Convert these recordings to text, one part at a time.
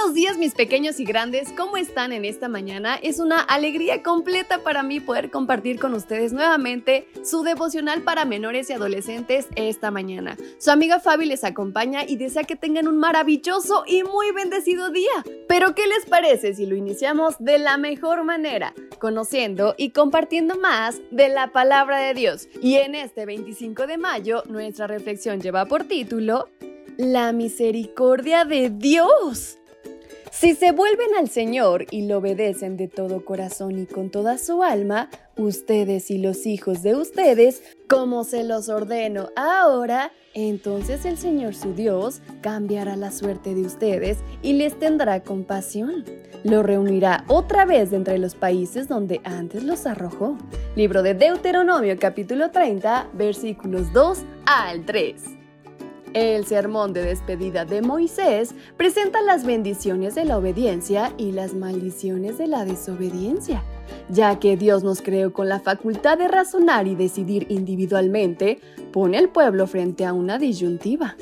Buenos días mis pequeños y grandes, ¿cómo están en esta mañana? Es una alegría completa para mí poder compartir con ustedes nuevamente su devocional para menores y adolescentes esta mañana. Su amiga Fabi les acompaña y desea que tengan un maravilloso y muy bendecido día. Pero ¿qué les parece si lo iniciamos de la mejor manera? Conociendo y compartiendo más de la palabra de Dios. Y en este 25 de mayo nuestra reflexión lleva por título La misericordia de Dios. Si se vuelven al Señor y lo obedecen de todo corazón y con toda su alma, ustedes y los hijos de ustedes, como se los ordeno ahora, entonces el Señor su Dios cambiará la suerte de ustedes y les tendrá compasión. Lo reunirá otra vez de entre los países donde antes los arrojó. Libro de Deuteronomio capítulo 30 versículos 2 al 3. El sermón de despedida de Moisés presenta las bendiciones de la obediencia y las maldiciones de la desobediencia. Ya que Dios nos creó con la facultad de razonar y decidir individualmente, pone al pueblo frente a una disyuntiva.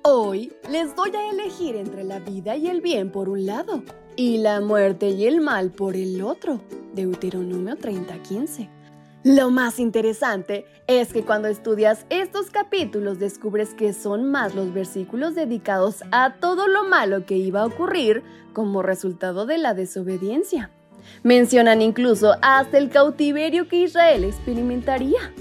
Hoy les doy a elegir entre la vida y el bien por un lado y la muerte y el mal por el otro. Deuteronomio 30:15. Lo más interesante es que cuando estudias estos capítulos descubres que son más los versículos dedicados a todo lo malo que iba a ocurrir como resultado de la desobediencia. Mencionan incluso hasta el cautiverio que Israel experimentaría.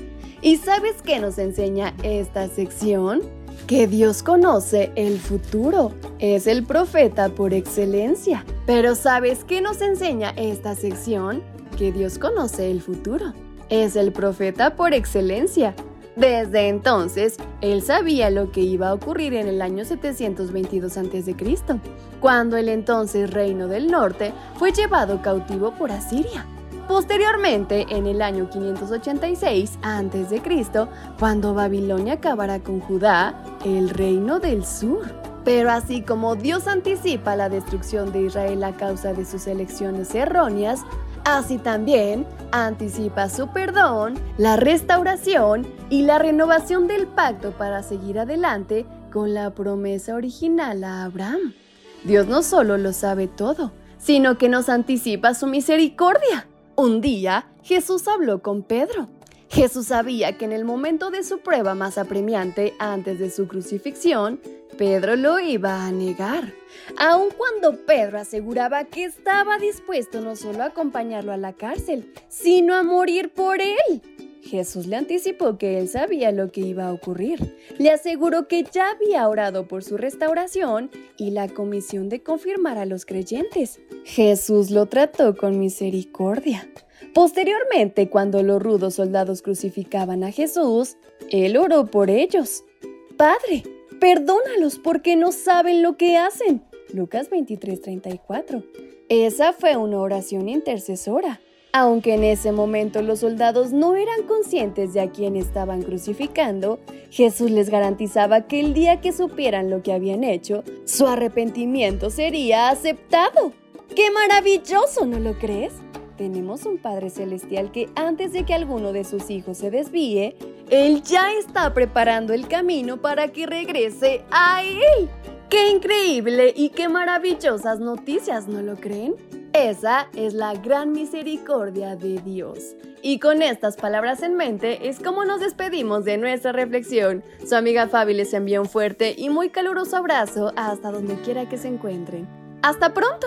¿Y sabes qué nos enseña esta sección? Que Dios conoce el futuro, es el profeta por excelencia. Pero ¿sabes qué nos enseña esta sección? Que Dios conoce el futuro es el profeta por excelencia. Desde entonces, él sabía lo que iba a ocurrir en el año 722 a.C., cuando el entonces reino del norte fue llevado cautivo por Asiria. Posteriormente, en el año 586 a.C., cuando Babilonia acabará con Judá, el reino del sur. Pero así como Dios anticipa la destrucción de Israel a causa de sus elecciones erróneas, Así también anticipa su perdón, la restauración y la renovación del pacto para seguir adelante con la promesa original a Abraham. Dios no solo lo sabe todo, sino que nos anticipa su misericordia. Un día Jesús habló con Pedro. Jesús sabía que en el momento de su prueba más apremiante antes de su crucifixión, Pedro lo iba a negar, aun cuando Pedro aseguraba que estaba dispuesto no solo a acompañarlo a la cárcel, sino a morir por él. Jesús le anticipó que él sabía lo que iba a ocurrir. Le aseguró que ya había orado por su restauración y la comisión de confirmar a los creyentes. Jesús lo trató con misericordia. Posteriormente, cuando los rudos soldados crucificaban a Jesús, él oró por ellos. Padre, Perdónalos porque no saben lo que hacen. Lucas 23:34. Esa fue una oración intercesora. Aunque en ese momento los soldados no eran conscientes de a quién estaban crucificando, Jesús les garantizaba que el día que supieran lo que habían hecho, su arrepentimiento sería aceptado. ¡Qué maravilloso! ¿No lo crees? Tenemos un Padre Celestial que antes de que alguno de sus hijos se desvíe, Él ya está preparando el camino para que regrese a Él. ¡Qué increíble y qué maravillosas noticias, ¿no lo creen? Esa es la gran misericordia de Dios. Y con estas palabras en mente es como nos despedimos de nuestra reflexión. Su amiga Fabi les envía un fuerte y muy caluroso abrazo hasta donde quiera que se encuentren. ¡Hasta pronto!